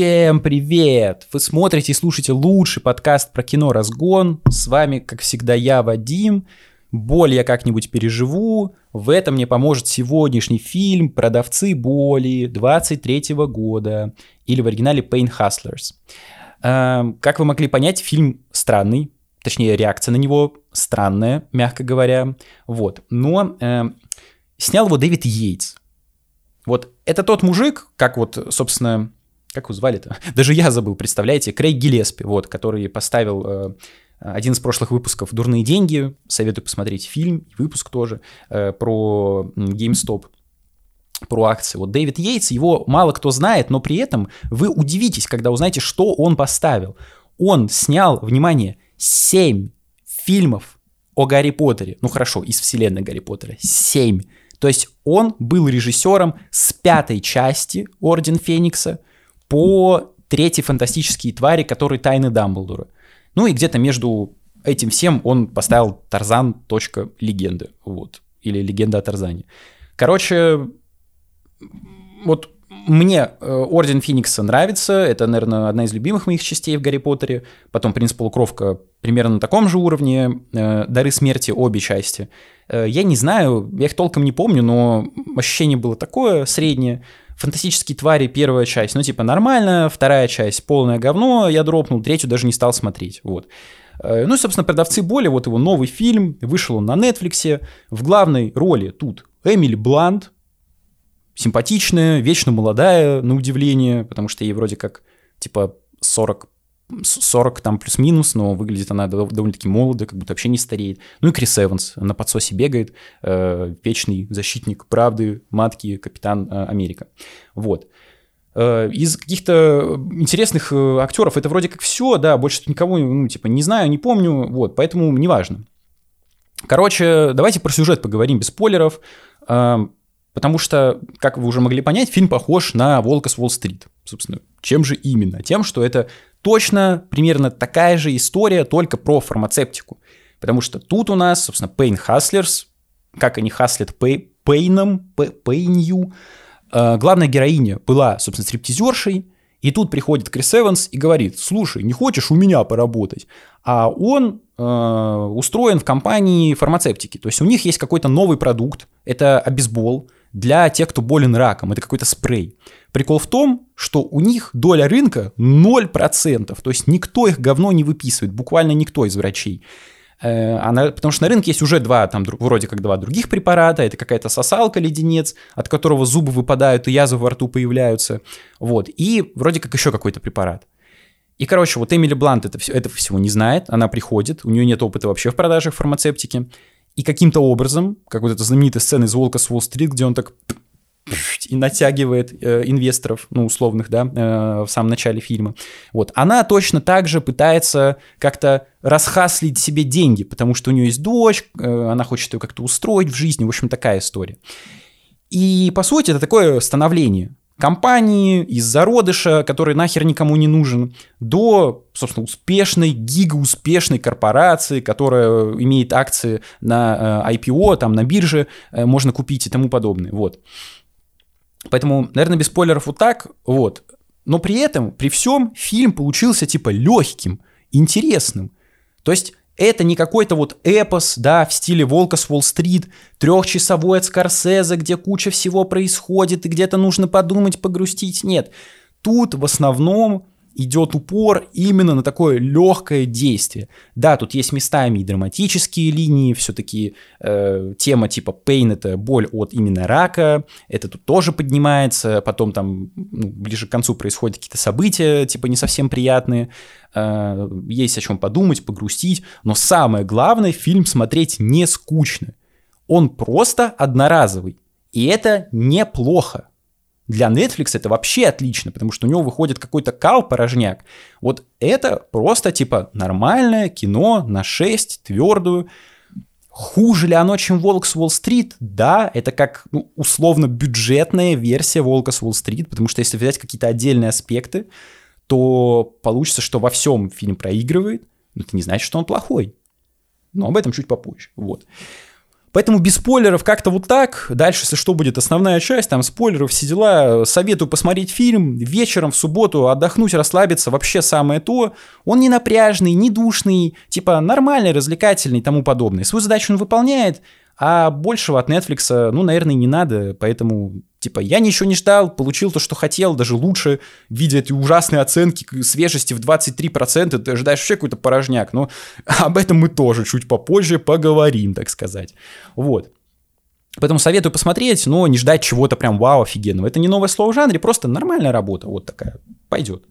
Всем привет! Вы смотрите и слушаете лучший подкаст про кино «Разгон». С вами, как всегда, я, Вадим. Боль я как-нибудь переживу. В этом мне поможет сегодняшний фильм «Продавцы боли» 23 года, или в оригинале «Pain Hustlers». Эм, как вы могли понять, фильм странный, точнее, реакция на него странная, мягко говоря. Вот. Но э, снял его Дэвид Йейтс. Вот это тот мужик, как вот, собственно, как его звали-то? Даже я забыл, представляете? Крейг Гиллеспи, вот, который поставил э, один из прошлых выпусков «Дурные деньги». Советую посмотреть фильм, выпуск тоже, э, про GameStop про акции. Вот Дэвид Йейтс, его мало кто знает, но при этом вы удивитесь, когда узнаете, что он поставил. Он снял, внимание, 7 фильмов о Гарри Поттере. Ну хорошо, из вселенной Гарри Поттера. 7. То есть он был режиссером с пятой части «Орден Феникса», по третьей фантастические твари, которые тайны Дамблдора. Ну и где-то между этим всем он поставил Тарзан. Легенды. Вот. Или легенда о Тарзане. Короче, вот мне э, Орден Феникса нравится, это, наверное, одна из любимых моих частей в Гарри Поттере. Потом Принц Полукровка примерно на таком же уровне. Э, Дары смерти обе части. Э, я не знаю, я их толком не помню, но ощущение было такое среднее. Фантастические твари первая часть, ну типа нормально, вторая часть полное говно, я дропнул, третью даже не стал смотреть, вот. Э, ну и, собственно, «Продавцы боли», вот его новый фильм, вышел он на Netflix, в главной роли тут Эмили Блант, симпатичная, вечно молодая, на удивление, потому что ей вроде как, типа, 40 40 там плюс-минус, но выглядит она довольно-таки молодо, как будто вообще не стареет. Ну и Крис Эванс на подсосе бегает, э, вечный защитник правды, матки, капитан э, Америка. Вот. Э, из каких-то интересных э, актеров это вроде как все, да, больше никого, ну, типа, не знаю, не помню, вот, поэтому неважно. Короче, давайте про сюжет поговорим без спойлеров. Э, Потому что, как вы уже могли понять, фильм похож на «Волка с Уолл-стрит». Собственно, чем же именно? Тем, что это точно примерно такая же история, только про фармацевтику. Потому что тут у нас, собственно, Pain Hustlers, как они хаслят пейном, пейнью. Э, главная героиня была, собственно, стриптизершей, и тут приходит Крис Эванс и говорит, слушай, не хочешь у меня поработать? А он э, устроен в компании фармацевтики. То есть у них есть какой-то новый продукт, это обезбол, для тех, кто болен раком. Это какой-то спрей. Прикол в том, что у них доля рынка 0%. То есть никто их говно не выписывает, буквально никто из врачей. Э, она, потому что на рынке есть уже два, там вроде как два других препарата, это какая-то сосалка, леденец, от которого зубы выпадают и язвы во рту появляются, вот, и вроде как еще какой-то препарат. И, короче, вот Эмили Блант это, все, этого всего не знает, она приходит, у нее нет опыта вообще в продажах фармацевтики, и каким-то образом, как вот эта знаменитая сцена из «Волка с Уолл-стрит», где он так и натягивает э, инвесторов, ну, условных, да, э, в самом начале фильма. Вот. Она точно так же пытается как-то расхаслить себе деньги, потому что у нее есть дочь, э, она хочет ее как-то устроить в жизни, в общем, такая история. И, по сути, это такое становление компании, из зародыша, который нахер никому не нужен, до, собственно, успешной, гигауспешной корпорации, которая имеет акции на э, IPO, там на бирже, э, можно купить и тому подобное. Вот. Поэтому, наверное, без спойлеров вот так. Вот. Но при этом, при всем, фильм получился типа легким, интересным. То есть это не какой-то вот эпос, да, в стиле «Волка с Уолл-стрит», трехчасовой от Скорсезе, где куча всего происходит и где-то нужно подумать, погрустить. Нет. Тут в основном идет упор именно на такое легкое действие. Да, тут есть местами и драматические линии, все-таки э, тема типа pain это боль от именно рака, это тут тоже поднимается, потом там ну, ближе к концу происходят какие-то события типа не совсем приятные, э, есть о чем подумать, погрустить, но самое главное, фильм смотреть не скучно. Он просто одноразовый, и это неплохо. Для Netflix это вообще отлично, потому что у него выходит какой-то кал-порожняк. Вот это просто типа нормальное кино на 6, твердую. Хуже ли оно, чем «Волк с Уолл-стрит»? Да, это как ну, условно бюджетная версия «Волка с Уолл-стрит», потому что если взять какие-то отдельные аспекты, то получится, что во всем фильм проигрывает, но это не значит, что он плохой. Но об этом чуть попозже. Вот. Поэтому без спойлеров как-то вот так. Дальше, если что будет основная часть, там спойлеров, все дела. Советую посмотреть фильм вечером в субботу, отдохнуть, расслабиться. Вообще самое то. Он не напряжный, не душный, типа нормальный, развлекательный и тому подобное. Свою задачу он выполняет, а большего от Netflix, ну, наверное, не надо. Поэтому Типа, я ничего не ждал, получил то, что хотел, даже лучше, видя эти ужасные оценки свежести в 23%, ты ожидаешь вообще какой-то порожняк. Но об этом мы тоже чуть попозже поговорим, так сказать. Вот. Поэтому советую посмотреть, но не ждать чего-то прям вау, офигенного. Это не новое слово в жанре, просто нормальная работа, вот такая, пойдет.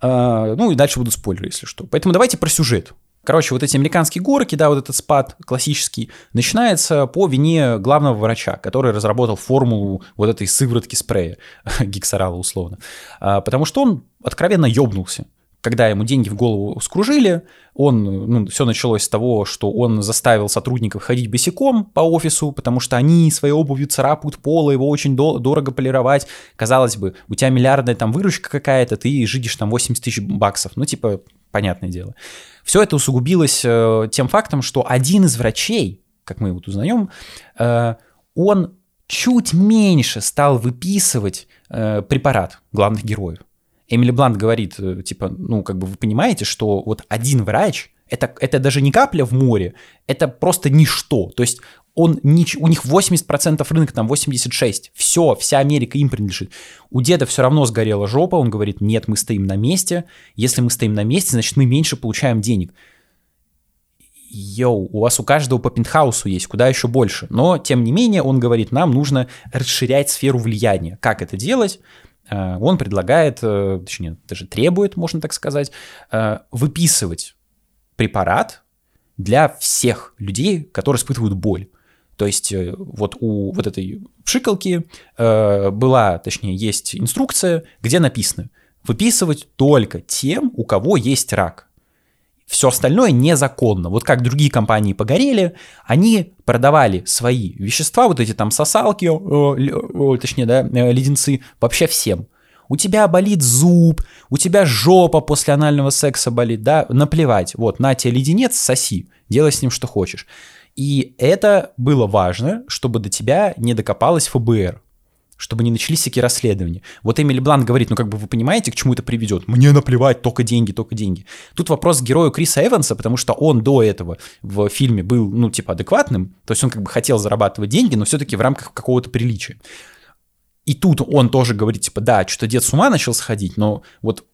А, ну и дальше будут спойлеры, если что. Поэтому давайте про сюжет. Короче, вот эти американские горки, да, вот этот спад классический, начинается по вине главного врача, который разработал формулу вот этой сыворотки спрея, гексорала условно. А, потому что он откровенно ёбнулся когда ему деньги в голову скружили, он, ну, все началось с того, что он заставил сотрудников ходить босиком по офису, потому что они своей обувью царапают пол, его очень до- дорого полировать. Казалось бы, у тебя миллиардная там выручка какая-то, ты жидишь там 80 тысяч баксов. Ну, типа, понятное дело. Все это усугубилось э, тем фактом, что один из врачей, как мы вот узнаем, э, он чуть меньше стал выписывать э, препарат главных героев. Эмили Блант говорит, типа, ну, как бы вы понимаете, что вот один врач, это, это даже не капля в море, это просто ничто. То есть он, у них 80% рынка, там 86%. Все, вся Америка им принадлежит. У деда все равно сгорела жопа, он говорит, нет, мы стоим на месте. Если мы стоим на месте, значит, мы меньше получаем денег. Йоу, у вас у каждого по пентхаусу есть, куда еще больше. Но, тем не менее, он говорит, нам нужно расширять сферу влияния. Как это делать? Э, он предлагает, э, точнее, даже требует, можно так сказать, э, выписывать препарат для всех людей, которые испытывают боль. То есть вот у вот этой пшикалки была, точнее, есть инструкция, где написано выписывать только тем, у кого есть рак. Все остальное незаконно. Вот как другие компании погорели, они продавали свои вещества, вот эти там сосалки, э, э, точнее, да, э, леденцы, вообще всем. У тебя болит зуб, у тебя жопа после анального секса болит, да, наплевать. Вот, на тебе леденец, соси, делай с ним что хочешь. И это было важно, чтобы до тебя не докопалась ФБР чтобы не начались всякие расследования. Вот Эмили Блант говорит, ну как бы вы понимаете, к чему это приведет? Мне наплевать, только деньги, только деньги. Тут вопрос к герою Криса Эванса, потому что он до этого в фильме был, ну типа адекватным, то есть он как бы хотел зарабатывать деньги, но все-таки в рамках какого-то приличия. И тут он тоже говорит, типа, да, что-то дед с ума начал сходить, но вот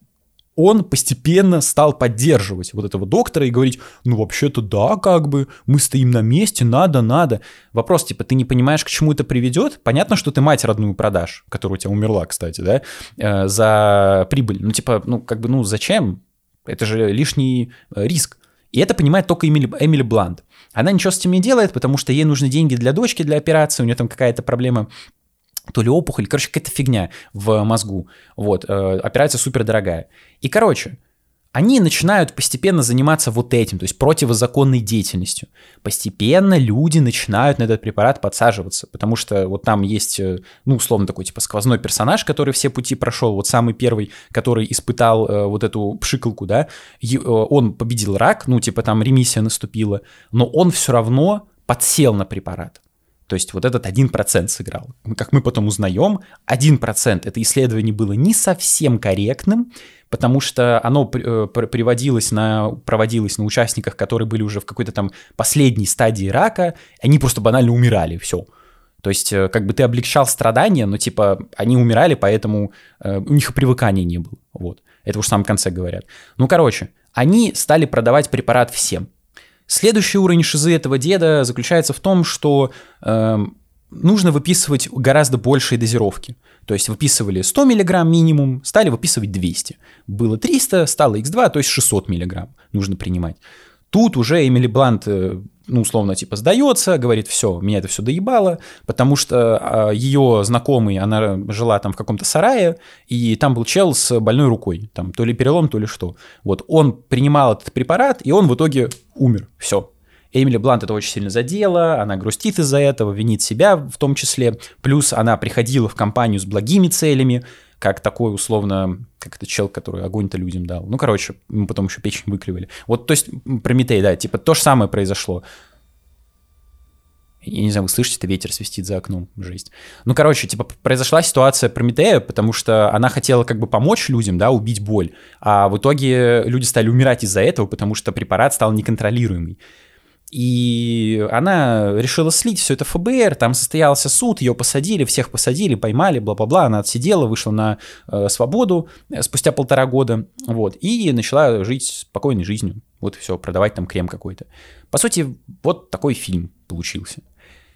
он постепенно стал поддерживать вот этого доктора и говорить, ну вообще-то да, как бы, мы стоим на месте, надо, надо. Вопрос, типа, ты не понимаешь, к чему это приведет? Понятно, что ты мать родную продашь, которая у тебя умерла, кстати, да, э, за прибыль. Ну типа, ну как бы, ну зачем? Это же лишний э, риск. И это понимает только Эмили, Эмили Блант. Она ничего с этим не делает, потому что ей нужны деньги для дочки, для операции, у нее там какая-то проблема то ли опухоль, короче, какая-то фигня в мозгу. Вот, э, операция супер дорогая. И, короче, они начинают постепенно заниматься вот этим, то есть противозаконной деятельностью. Постепенно люди начинают на этот препарат подсаживаться, потому что вот там есть, э, ну, условно такой, типа, сквозной персонаж, который все пути прошел, вот самый первый, который испытал э, вот эту пшикалку, да, и, э, он победил рак, ну, типа, там ремиссия наступила, но он все равно подсел на препарат. То есть вот этот 1% сыграл. Как мы потом узнаем, 1% это исследование было не совсем корректным, потому что оно э, приводилось на, проводилось на участниках, которые были уже в какой-то там последней стадии рака, они просто банально умирали, все. То есть э, как бы ты облегчал страдания, но типа они умирали, поэтому э, у них и привыкания не было. Вот. Это уж в самом конце говорят. Ну, короче, они стали продавать препарат всем. Следующий уровень шизы этого деда заключается в том, что э, нужно выписывать гораздо большие дозировки. То есть выписывали 100 мг минимум, стали выписывать 200. Было 300, стало x2, то есть 600 мг нужно принимать. Тут уже Эмили Блант э, ну, условно, типа, сдается, говорит, все, меня это все доебало, потому что а, ее знакомый, она жила там в каком-то сарае, и там был чел с больной рукой, там, то ли перелом, то ли что. Вот, он принимал этот препарат, и он в итоге умер, все. Эмили Блант это очень сильно задела, она грустит из-за этого, винит себя в том числе, плюс она приходила в компанию с благими целями, как такой условно, как это чел, который огонь-то людям дал. Ну, короче, мы потом еще печень выкривали. Вот, то есть, Прометей, да, типа то же самое произошло. Я не знаю, вы слышите, это ветер свистит за окном, жесть. Ну, короче, типа, произошла ситуация Прометея, потому что она хотела как бы помочь людям, да, убить боль, а в итоге люди стали умирать из-за этого, потому что препарат стал неконтролируемый. И она решила слить все это ФБР, там состоялся суд, ее посадили, всех посадили, поймали, бла-бла-бла, она отсидела, вышла на э, свободу э, спустя полтора года, вот, и начала жить спокойной жизнью, вот все, продавать там крем какой-то. По сути, вот такой фильм получился.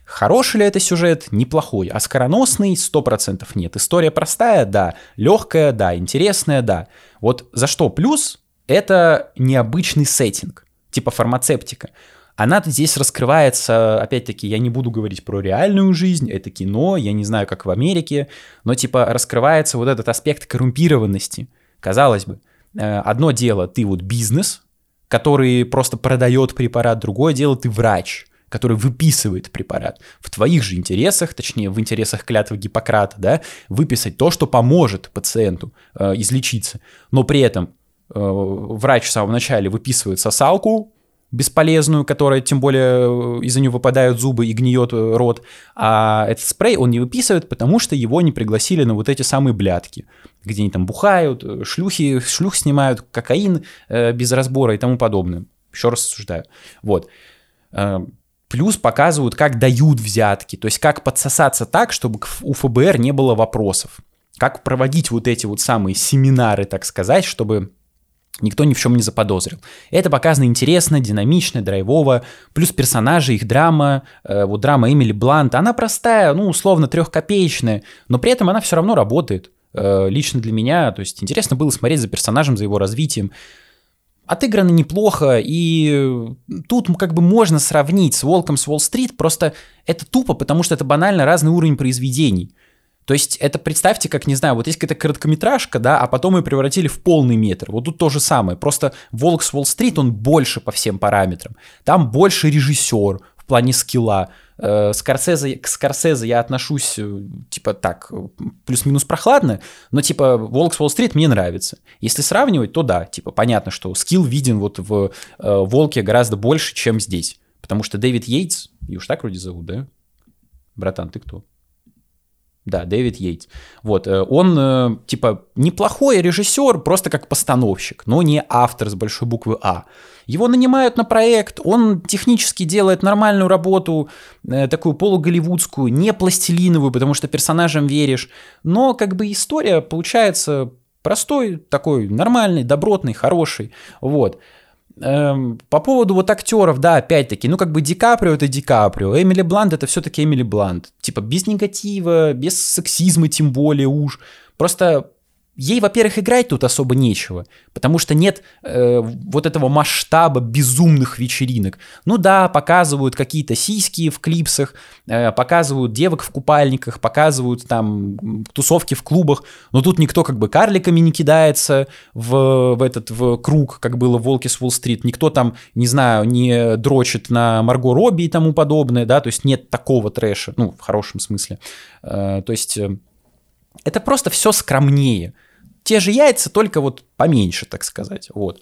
Хороший ли это сюжет? Неплохой. А скороносный? 100% нет. История простая? Да. Легкая? Да. Интересная? Да. Вот за что плюс? Это необычный сеттинг, типа фармацевтика. Она здесь раскрывается, опять-таки, я не буду говорить про реальную жизнь, это кино, я не знаю, как в Америке, но типа раскрывается вот этот аспект коррумпированности. Казалось бы, э, одно дело, ты вот бизнес, который просто продает препарат, другое дело, ты врач, который выписывает препарат. В твоих же интересах, точнее, в интересах клятвы Гиппократа, да, выписать то, что поможет пациенту э, излечиться. Но при этом э, врач в самом начале выписывает сосалку, бесполезную, которая тем более э, из-за нее выпадают зубы и гниет э, рот, а этот спрей он не выписывает, потому что его не пригласили на вот эти самые блядки, где они там бухают, э, шлюхи, шлюх снимают, кокаин э, без разбора и тому подобное. Еще раз рассуждаю. Вот. Плюс показывают, как дают взятки, то есть как подсосаться так, чтобы у ФБР не было вопросов. Как проводить вот эти вот самые семинары, так сказать, чтобы никто ни в чем не заподозрил. Это показано интересно, динамично, драйвово, плюс персонажи, их драма, э, вот драма Эмили Блант, она простая, ну, условно, трехкопеечная, но при этом она все равно работает. Э, лично для меня, то есть интересно было смотреть за персонажем, за его развитием. Отыграно неплохо, и тут как бы можно сравнить с «Волком с Уолл-стрит», просто это тупо, потому что это банально разный уровень произведений. То есть это представьте, как, не знаю, вот есть какая-то короткометражка, да, а потом ее превратили в полный метр. Вот тут то же самое. Просто «Волк с Уолл-стрит», он больше по всем параметрам. Там больше режиссер в плане скилла. Э, Скорсезе, к Скорсезе я отношусь, э, типа, так, плюс-минус прохладно, но, типа, «Волк с Уолл-стрит» мне нравится. Если сравнивать, то да, типа, понятно, что скилл виден вот в э, «Волке» гораздо больше, чем здесь. Потому что Дэвид Йейтс, и уж так вроде зовут, да? Братан, ты кто? Да, Дэвид Йейтс. Вот, э, он, э, типа, неплохой режиссер, просто как постановщик, но не автор с большой буквы А. Его нанимают на проект, он технически делает нормальную работу, э, такую полуголливудскую, не пластилиновую, потому что персонажам веришь, но как бы история получается простой, такой нормальный, добротный, хороший, вот. Эм, по поводу вот актеров, да, опять-таки, ну как бы Ди Каприо это Ди Каприо, Эмили Блант это все-таки Эмили Блант. Типа без негатива, без сексизма тем более уж. Просто ей, во-первых, играть тут особо нечего, потому что нет э, вот этого масштаба безумных вечеринок. Ну да, показывают какие-то сиськи в клипсах, э, показывают девок в купальниках, показывают там тусовки в клубах, но тут никто как бы карликами не кидается в, в этот в круг, как было в «Волке с Уолл-стрит», никто там, не знаю, не дрочит на Марго Робби и тому подобное, да, то есть нет такого трэша, ну, в хорошем смысле. Э, то есть э, это просто все скромнее те же яйца, только вот поменьше, так сказать. Вот.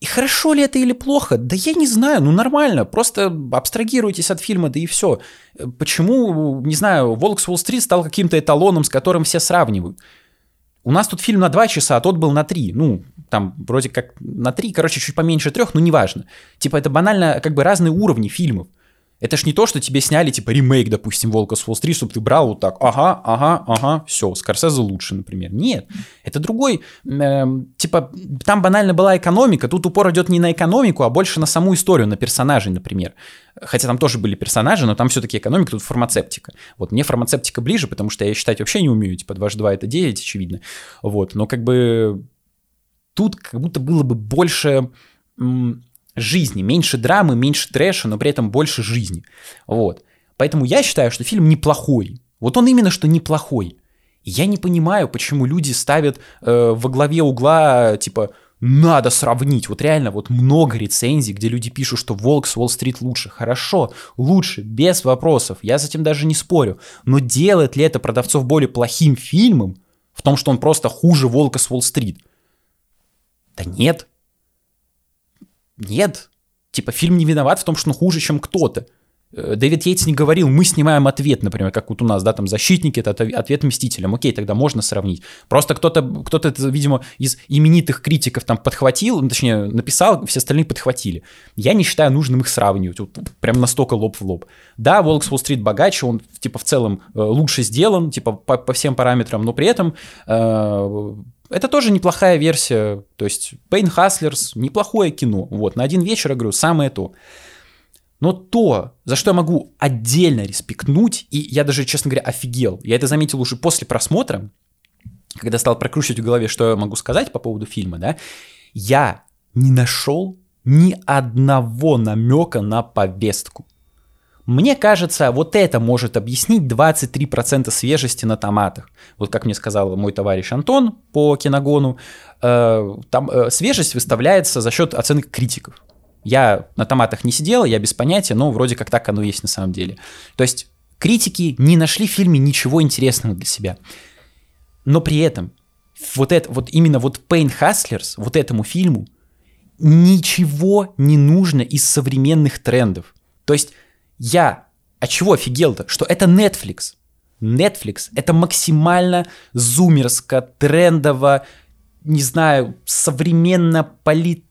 И хорошо ли это или плохо? Да я не знаю, ну нормально, просто абстрагируйтесь от фильма, да и все. Почему, не знаю, «Волк с Уолл-стрит» стал каким-то эталоном, с которым все сравнивают? У нас тут фильм на 2 часа, а тот был на 3. Ну, там вроде как на 3, короче, чуть поменьше трех, но неважно. Типа это банально как бы разные уровни фильмов. Это ж не то, что тебе сняли, типа, ремейк, допустим, «Волка с Уолл-стрит», чтобы ты брал вот так, ага, ага, ага, все, Скорсезе лучше, например. Нет, это другой, э, типа, там банально была экономика, тут упор идет не на экономику, а больше на саму историю, на персонажей, например. Хотя там тоже были персонажи, но там все-таки экономика, тут фармацевтика. Вот мне фармацевтика ближе, потому что я считать вообще не умею, типа, 2 2 это 9, очевидно. Вот, но как бы тут как будто было бы больше жизни, меньше драмы, меньше трэша, но при этом больше жизни. Вот. Поэтому я считаю, что фильм неплохой. Вот он именно что неплохой. Я не понимаю, почему люди ставят э, во главе угла, типа, надо сравнить. Вот реально, вот много рецензий, где люди пишут, что «Волк с Уолл-стрит» лучше. Хорошо, лучше, без вопросов. Я с этим даже не спорю. Но делает ли это продавцов более плохим фильмом в том, что он просто хуже «Волка с Уолл-стрит»? Да нет. Нет. Типа фильм не виноват в том, что он хуже, чем кто-то. Э, Дэвид Йейтс не говорил, мы снимаем ответ, например, как вот у нас, да, там «Защитники» — это ответ «Мстителям». Окей, тогда можно сравнить. Просто кто-то, кто-то видимо, из именитых критиков там подхватил, ну, точнее, написал, все остальные подхватили. Я не считаю нужным их сравнивать, вот, прям настолько лоб в лоб. Да, «Волк с Уолл-стрит» богаче, он, типа, в целом э, лучше сделан, типа, по, по всем параметрам, но при этом э, это тоже неплохая версия. То есть Пейн Хаслерс неплохое кино. Вот, на один вечер, я говорю, самое то. Но то, за что я могу отдельно респектнуть, и я даже, честно говоря, офигел, я это заметил уже после просмотра, когда стал прокручивать в голове, что я могу сказать по поводу фильма, да, я не нашел ни одного намека на повестку. Мне кажется, вот это может объяснить 23% свежести на томатах. Вот как мне сказал мой товарищ Антон по киногону, э, там э, свежесть выставляется за счет оценок критиков. Я на томатах не сидел, я без понятия, но вроде как так оно есть на самом деле. То есть критики не нашли в фильме ничего интересного для себя. Но при этом вот это, вот именно вот Pain Hustlers, вот этому фильму, ничего не нужно из современных трендов. То есть я от чего офигел-то? Что это Netflix. Netflix — это максимально зумерско, трендово, не знаю, современно полит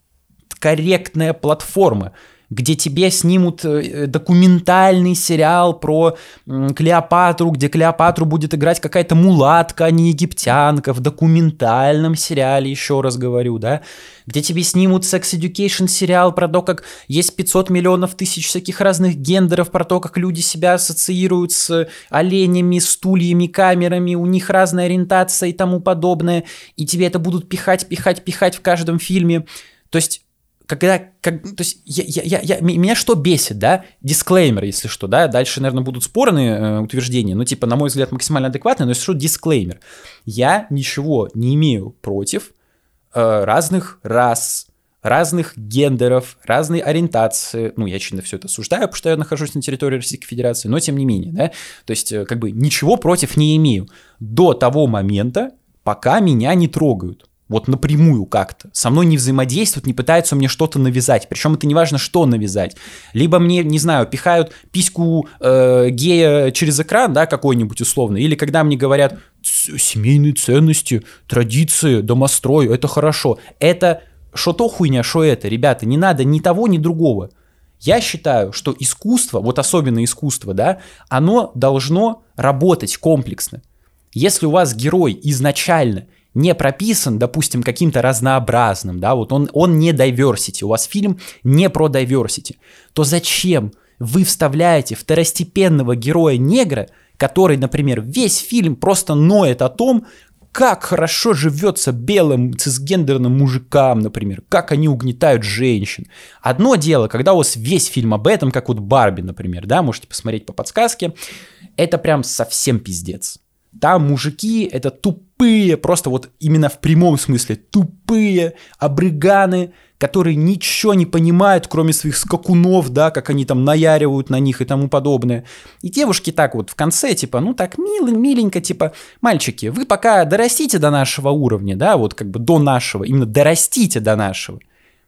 корректная платформа, где тебе снимут э, документальный сериал про Клеопатру, где Клеопатру будет играть какая-то мулатка, а не египтянка, в документальном сериале, еще раз говорю, да, где тебе снимут Sex Education сериал про то, как есть 500 миллионов тысяч всяких разных гендеров, про то, как люди себя ассоциируют с оленями, стульями, камерами, у них разная ориентация и тому подобное, и тебе это будут пихать, пихать, пихать в каждом фильме. То есть когда, как, то есть я, я, я, меня что бесит, да, дисклеймер, если что, да, дальше, наверное, будут спорные э, утверждения, ну, типа, на мой взгляд, максимально адекватные, но если что, дисклеймер. Я ничего не имею против э, разных рас, разных гендеров, разной ориентации. Ну, я очевидно все это осуждаю, потому что я нахожусь на территории Российской Федерации, но тем не менее, да, то есть, э, как бы, ничего против не имею до того момента, пока меня не трогают вот напрямую как-то. Со мной не взаимодействуют, не пытаются мне что-то навязать. Причем это не важно, что навязать. Либо мне, не знаю, пихают письку э, гея через экран, да, какой-нибудь условно. Или когда мне говорят, семейные ценности, традиции, домострой, это хорошо. Это что то хуйня, что это, ребята, не надо ни того, ни другого. Я считаю, что искусство, вот особенно искусство, да, оно должно работать комплексно. Если у вас герой изначально не прописан, допустим, каким-то разнообразным, да, вот он, он не diversity, у вас фильм не про diversity, то зачем вы вставляете второстепенного героя-негра, который, например, весь фильм просто ноет о том, как хорошо живется белым цисгендерным мужикам, например, как они угнетают женщин. Одно дело, когда у вас весь фильм об этом, как вот Барби, например, да, можете посмотреть по подсказке, это прям совсем пиздец. Там мужики — это тупые, просто вот именно в прямом смысле, тупые абриганы, которые ничего не понимают, кроме своих скакунов, да, как они там наяривают на них и тому подобное. И девушки так вот в конце, типа, ну так мило, миленько, типа, мальчики, вы пока дорастите до нашего уровня, да, вот как бы до нашего, именно дорастите до нашего.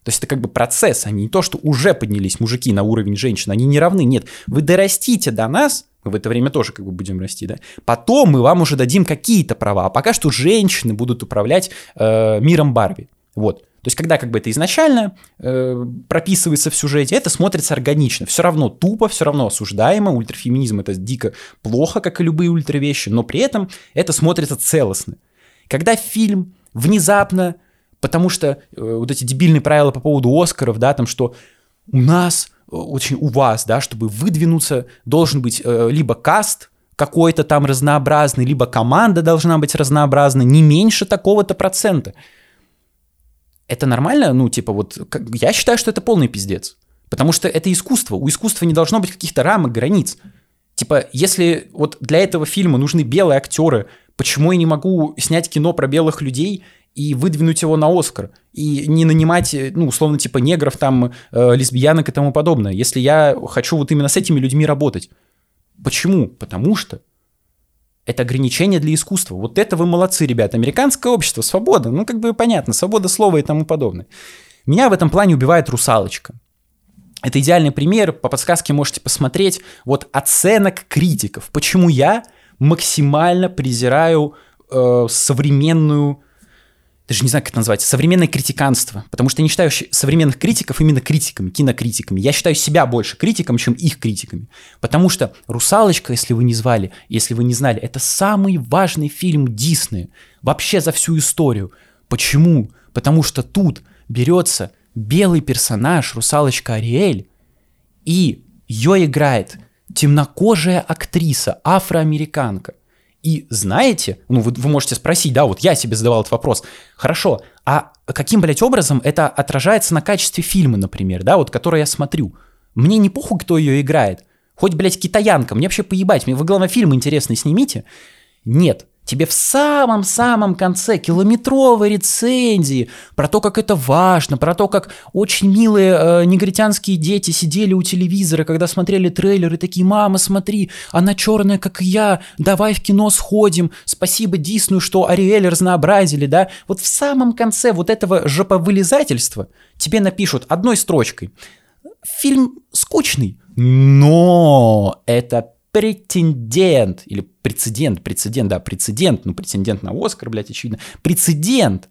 То есть это как бы процесс, а не то, что уже поднялись мужики на уровень женщин, они не равны, нет. Вы дорастите до нас, мы в это время тоже как бы будем расти, да. Потом мы вам уже дадим какие-то права, а пока что женщины будут управлять э, миром Барби. Вот. То есть, когда как бы это изначально э, прописывается в сюжете, это смотрится органично. Все равно тупо, все равно осуждаемо. Ультрафеминизм это дико плохо, как и любые ультравещи, но при этом это смотрится целостно. Когда фильм внезапно, потому что э, вот эти дебильные правила по поводу Оскаров, да, там что у нас очень у вас, да, чтобы выдвинуться, должен быть э, либо каст какой-то там разнообразный, либо команда должна быть разнообразной, не меньше такого-то процента. Это нормально? Ну, типа, вот, как, я считаю, что это полный пиздец. Потому что это искусство. У искусства не должно быть каких-то рамок, границ. Типа, если вот для этого фильма нужны белые актеры, почему я не могу снять кино про белых людей и выдвинуть его на Оскар, и не нанимать, э, ну, условно, типа негров, там, э, лесбиянок и тому подобное, если я хочу вот именно с этими людьми работать. Почему? Потому что это ограничение для искусства. Вот это вы молодцы, ребята. Американское общество, свобода, ну, как бы понятно, свобода слова и тому подобное. Меня в этом плане убивает «Русалочка». это идеальный пример, по подсказке можете посмотреть, вот оценок критиков. Почему я максимально презираю э, современную даже не знаю, как это назвать, современное критиканство. Потому что я не считаю современных критиков именно критиками, кинокритиками. Я считаю себя больше критиком, чем их критиками. Потому что «Русалочка», если вы не звали, если вы не знали, это самый важный фильм Диснея вообще за всю историю. Почему? Потому что тут берется белый персонаж, русалочка Ариэль, и ее играет темнокожая актриса, афроамериканка. И знаете, ну вы, вы можете спросить, да, вот я себе задавал этот вопрос, хорошо, а каким, блядь, образом это отражается на качестве фильма, например, да, вот который я смотрю? Мне не похуй, кто ее играет. Хоть, блядь, китаянка, мне вообще поебать, мне вы, главное, фильм интересный снимите. Нет, тебе в самом-самом конце километровой рецензии про то, как это важно, про то, как очень милые э, негритянские дети сидели у телевизора, когда смотрели трейлеры, такие, мама, смотри, она черная, как и я, давай в кино сходим, спасибо Диснею, что Ариэль разнообразили, да? Вот в самом конце вот этого жоповылезательства тебе напишут одной строчкой. Фильм скучный, но это претендент, или прецедент, прецедент, да, прецедент, ну, претендент на Оскар, блядь, очевидно, прецедент,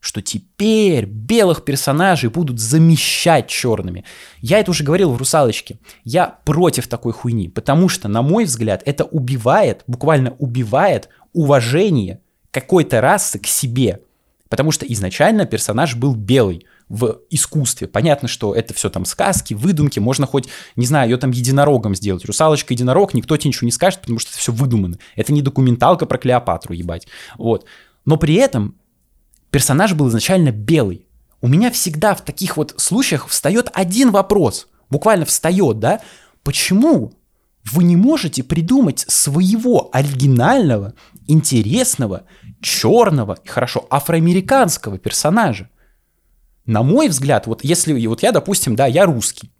что теперь белых персонажей будут замещать черными. Я это уже говорил в «Русалочке». Я против такой хуйни, потому что, на мой взгляд, это убивает, буквально убивает уважение какой-то расы к себе. Потому что изначально персонаж был белый в искусстве. Понятно, что это все там сказки, выдумки, можно хоть, не знаю, ее там единорогом сделать. Русалочка, единорог, никто тебе ничего не скажет, потому что это все выдумано. Это не документалка про Клеопатру, ебать. Вот. Но при этом персонаж был изначально белый. У меня всегда в таких вот случаях встает один вопрос. Буквально встает, да? Почему вы не можете придумать своего оригинального, интересного, черного хорошо афроамериканского персонажа? На мой взгляд, вот если, вот я, допустим, да, я русский,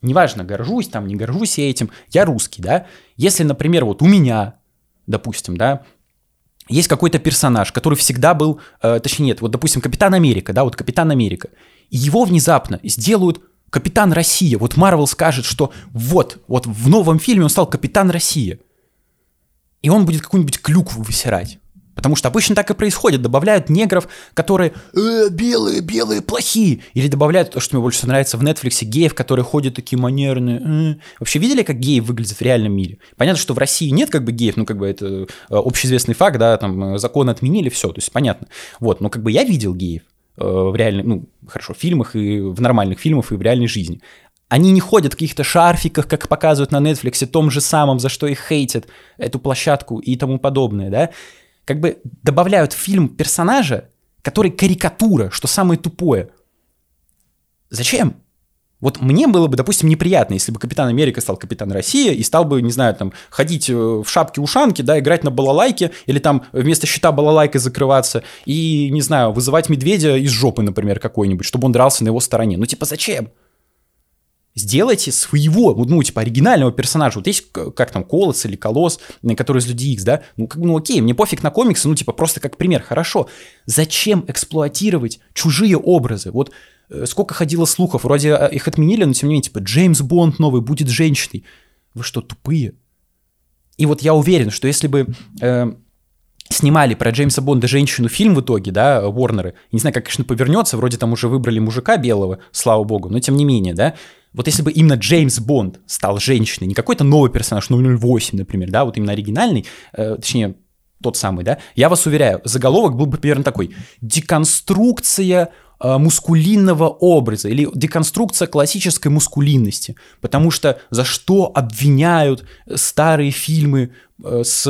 неважно, горжусь там, не горжусь я этим, я русский, да, если, например, вот у меня, допустим, да, есть какой-то персонаж, который всегда был, э, точнее нет, вот, допустим, Капитан Америка, да, вот Капитан Америка, и его внезапно сделают Капитан Россия, вот Марвел скажет, что вот, вот в новом фильме он стал Капитан Россия, и он будет какую-нибудь клюкву высирать. Потому что обычно так и происходит. Добавляют негров, которые э, белые, белые, плохие. Или добавляют то, что мне больше нравится в Netflix, геев, которые ходят такие манерные. Э. Вообще видели, как геи выглядят в реальном мире? Понятно, что в России нет как бы геев, ну как бы это э, общеизвестный факт, да, там э, закон отменили, все, то есть понятно. Вот, но как бы я видел геев в реальном, ну, хорошо, в фильмах и в нормальных фильмах и в реальной жизни. Они не ходят в каких-то шарфиках, как показывают на Netflix, том же самом, за что их хейтят, эту площадку и тому подобное, да как бы добавляют в фильм персонажа, который карикатура, что самое тупое. Зачем? Вот мне было бы, допустим, неприятно, если бы Капитан Америка стал Капитан России и стал бы, не знаю, там, ходить э, в шапке-ушанке, да, играть на балалайке, или там вместо щита балалайкой закрываться, и, не знаю, вызывать медведя из жопы, например, какой-нибудь, чтобы он дрался на его стороне. Ну, типа, зачем? Сделайте своего, ну, типа, оригинального персонажа. Вот есть, как там, Колос или Колос, который из Люди Икс, да? Ну, как, ну, окей, мне пофиг на комиксы, ну, типа, просто как пример, хорошо. Зачем эксплуатировать чужие образы? Вот э, сколько ходило слухов, вроде э, их отменили, но тем не менее, типа, Джеймс Бонд новый будет женщиной. Вы что, тупые? И вот я уверен, что если бы... Э, снимали про Джеймса Бонда женщину фильм в итоге, да, Уорнеры. Не знаю, как, конечно, повернется, вроде там уже выбрали мужика белого, слава богу, но тем не менее, да, вот если бы именно Джеймс Бонд стал женщиной, не какой-то новый персонаж 008, например, да, вот именно оригинальный, э, точнее, тот самый, да, я вас уверяю, заголовок был бы примерно такой. Деконструкция э, мускулинного образа или деконструкция классической мускулинности. Потому что за что обвиняют старые фильмы с,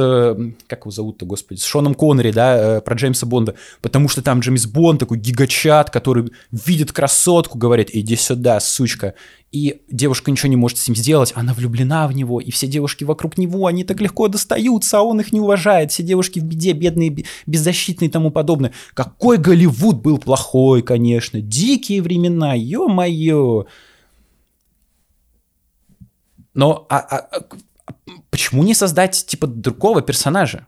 как его зовут-то, господи, с Шоном Коннери, да, э, про Джеймса Бонда, потому что там Джеймс Бонд такой гигачат, который видит красотку, говорит, иди сюда, сучка, и девушка ничего не может с ним сделать, она влюблена в него, и все девушки вокруг него, они так легко достаются, а он их не уважает, все девушки в беде, бедные, беззащитные и тому подобное. Какой Голливуд был плохой, конечно, дикие времена, ё-моё. Но а, а, почему не создать типа другого персонажа?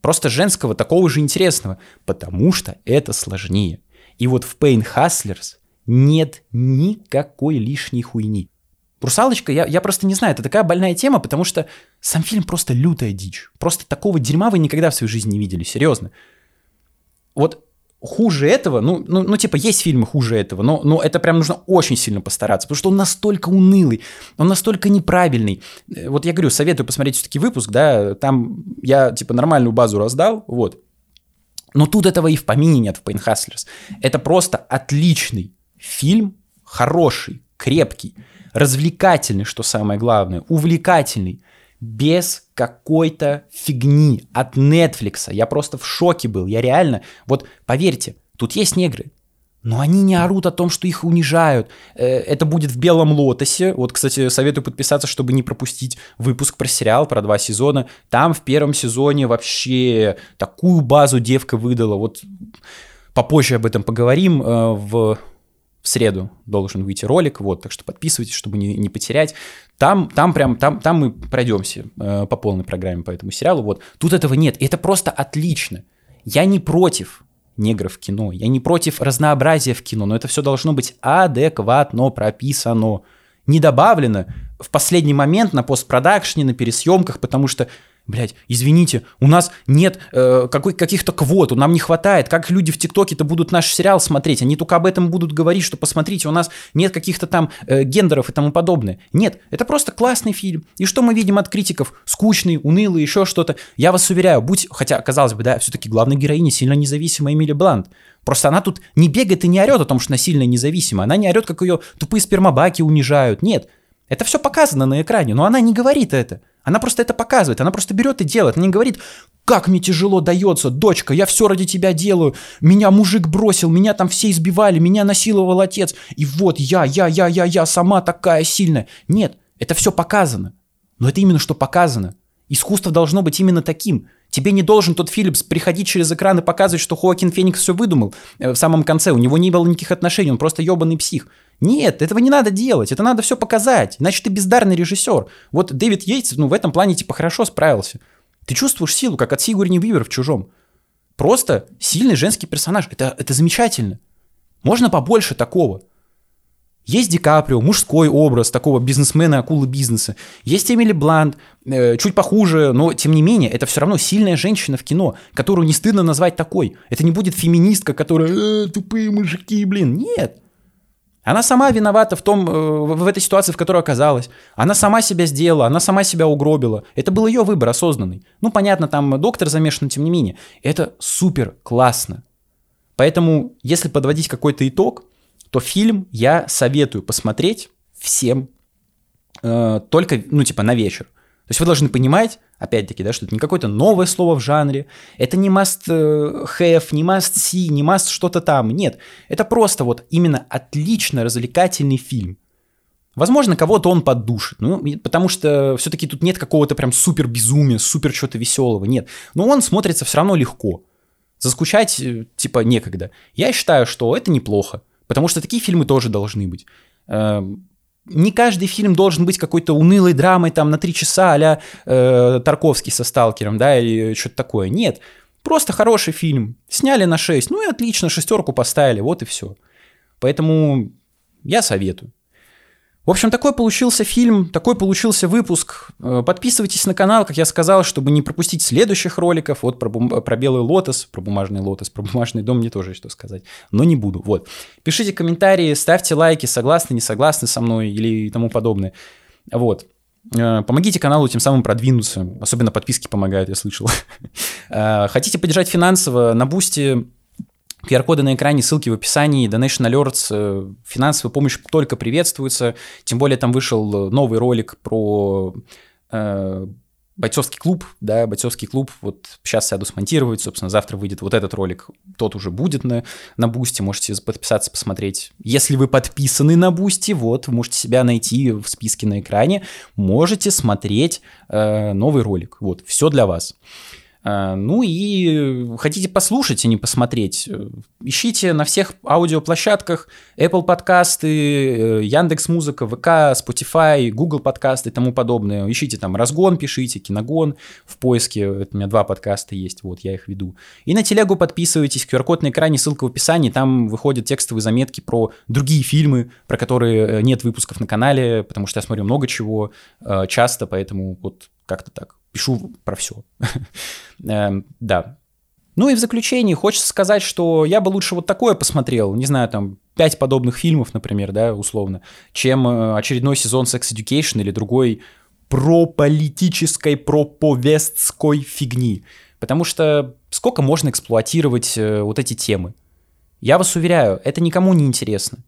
Просто женского, такого же интересного. Потому что это сложнее. И вот в Pain Hustlers нет никакой лишней хуйни. «Русалочка», я, я просто не знаю, это такая больная тема, потому что сам фильм просто лютая дичь. Просто такого дерьма вы никогда в своей жизни не видели, серьезно. Вот хуже этого, ну, ну, ну, типа, есть фильмы хуже этого, но, но это прям нужно очень сильно постараться, потому что он настолько унылый, он настолько неправильный. Э, вот я говорю, советую посмотреть все-таки выпуск, да, там я, типа, нормальную базу раздал, вот. Но тут этого и в помине нет в Pain Hustlers. Это просто отличный фильм, хороший, крепкий, развлекательный, что самое главное, увлекательный, без какой-то фигни от Netflix. Я просто в шоке был. Я реально... Вот поверьте, тут есть негры, но они не орут о том, что их унижают. Э, это будет в «Белом лотосе». Вот, кстати, советую подписаться, чтобы не пропустить выпуск про сериал, про два сезона. Там в первом сезоне вообще такую базу девка выдала. Вот попозже об этом поговорим э, в среду должен выйти ролик, вот, так что подписывайтесь, чтобы не, не потерять. Там, там прям, там, там мы пройдемся э, по полной программе по этому сериалу, вот. Тут этого нет, и это просто отлично. Я не против негров в кино, я не против разнообразия в кино, но это все должно быть адекватно прописано, не добавлено в последний момент на постпродакшне, на пересъемках, потому что Блять, извините, у нас нет э, какой, каких-то квот, нам не хватает. Как люди в ТикТоке-то будут наш сериал смотреть? Они только об этом будут говорить, что посмотрите, у нас нет каких-то там э, гендеров и тому подобное. Нет, это просто классный фильм. И что мы видим от критиков? Скучный, унылый, еще что-то. Я вас уверяю, будь, хотя, казалось бы, да, все-таки главная героиня сильно независимая Эмили Блант. Просто она тут не бегает и не орет о том, что она сильно независима. Она не орет, как ее тупые спермобаки унижают. Нет, это все показано на экране, но она не говорит это. Она просто это показывает, она просто берет и делает. Она не говорит, как мне тяжело дается, дочка, я все ради тебя делаю, меня мужик бросил, меня там все избивали, меня насиловал отец, и вот я, я, я, я, я сама такая сильная. Нет, это все показано. Но это именно что показано. Искусство должно быть именно таким. Тебе не должен тот Филлипс приходить через экран и показывать, что Хоакин Феникс все выдумал э, в самом конце. У него не было никаких отношений, он просто ебаный псих. Нет, этого не надо делать, это надо все показать, иначе ты бездарный режиссер. Вот Дэвид Йейтс, ну, в этом плане, типа, хорошо справился. Ты чувствуешь силу, как от Сигурни Вивер в «Чужом». Просто сильный женский персонаж, это, это замечательно. Можно побольше такого. Есть Ди Каприо, мужской образ такого бизнесмена, акулы бизнеса. Есть Эмили Блант, э, чуть похуже, но тем не менее, это все равно сильная женщина в кино, которую не стыдно назвать такой. Это не будет феминистка, которая э, тупые мужики, блин. Нет. Она сама виновата в том, э, в этой ситуации, в которой оказалась. Она сама себя сделала, она сама себя угробила. Это был ее выбор осознанный. Ну, понятно, там доктор замешан, тем не менее. Это супер классно. Поэтому, если подводить какой-то итог, то фильм я советую посмотреть всем э, только, ну, типа, на вечер. То есть вы должны понимать, опять-таки, да, что это не какое-то новое слово в жанре, это не must э, have, не must see, не must что-то там, нет. Это просто вот именно отлично развлекательный фильм. Возможно, кого-то он поддушит, ну, потому что все-таки тут нет какого-то прям супер безумия, супер чего-то веселого, нет. Но он смотрится все равно легко. Заскучать, э, типа, некогда. Я считаю, что это неплохо, потому что такие фильмы тоже должны быть. Эм, не каждый фильм должен быть какой-то унылой драмой там на три часа а э, Тарковский со Сталкером, да, или что-то такое. Нет, просто хороший фильм. Сняли на 6, ну и отлично, шестерку поставили, вот и все. Поэтому я советую. В общем, такой получился фильм, такой получился выпуск. Э, подписывайтесь на канал, как я сказал, чтобы не пропустить следующих роликов. Вот про, бум... про белый лотос, про бумажный лотос, про бумажный дом мне тоже что сказать, но не буду. Вот. Пишите комментарии, ставьте лайки, согласны, не согласны со мной или тому подобное. Вот. Э, помогите каналу тем самым продвинуться. Особенно подписки помогают, я слышал. Э, хотите поддержать финансово? На бусте QR-коды на экране, ссылки в описании, Donation Alerts, э, финансовая помощь только приветствуется, тем более там вышел новый ролик про э, бойцовский клуб, да, бойцовский клуб, вот сейчас сяду смонтировать, собственно, завтра выйдет вот этот ролик, тот уже будет на, на Boosty, можете подписаться, посмотреть. Если вы подписаны на Boosty, вот, вы можете себя найти в списке на экране, можете смотреть э, новый ролик, вот, все для вас. А, ну и хотите послушать, а не посмотреть, ищите на всех аудиоплощадках Apple подкасты, Яндекс Музыка, ВК, Spotify, Google подкасты и тому подобное. Ищите там Разгон, пишите, Киногон в поиске. У меня два подкаста есть, вот я их веду. И на телегу подписывайтесь, QR-код на экране, ссылка в описании, там выходят текстовые заметки про другие фильмы, про которые нет выпусков на канале, потому что я смотрю много чего часто, поэтому вот как-то так пишу про все. Эм, да. Ну и в заключении хочется сказать, что я бы лучше вот такое посмотрел, не знаю, там, пять подобных фильмов, например, да, условно, чем э, очередной сезон Sex Education или другой прополитической, проповестской фигни. Потому что сколько можно эксплуатировать э, вот эти темы? Я вас уверяю, это никому не интересно.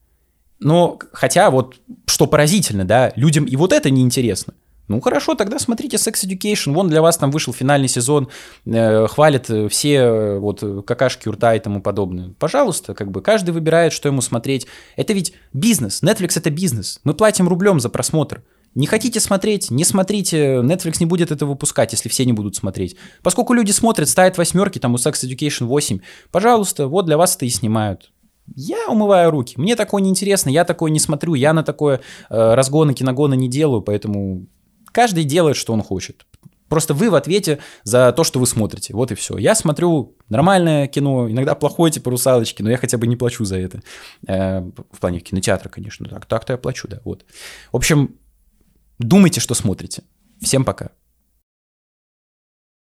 Но хотя вот, что поразительно, да, людям и вот это не интересно. Ну хорошо, тогда смотрите Sex Education. Вон для вас там вышел финальный сезон, э, хвалят э, все э, вот какашки урта и тому подобное. Пожалуйста, как бы каждый выбирает, что ему смотреть. Это ведь бизнес. Netflix это бизнес. Мы платим рублем за просмотр. Не хотите смотреть, не смотрите. Netflix не будет это выпускать, если все не будут смотреть. Поскольку люди смотрят, ставят восьмерки, там у Sex Education 8, пожалуйста, вот для вас это и снимают. Я умываю руки. Мне такое не интересно, я такое не смотрю, я на такое э, разгоны, киногоны не делаю, поэтому Каждый делает, что он хочет. Просто вы в ответе за то, что вы смотрите. Вот и все. Я смотрю нормальное кино, иногда плохое, типа «Русалочки», но я хотя бы не плачу за это. Э, в плане кинотеатра, конечно. Так, так-то я плачу, да. Вот. В общем, думайте, что смотрите. Всем пока.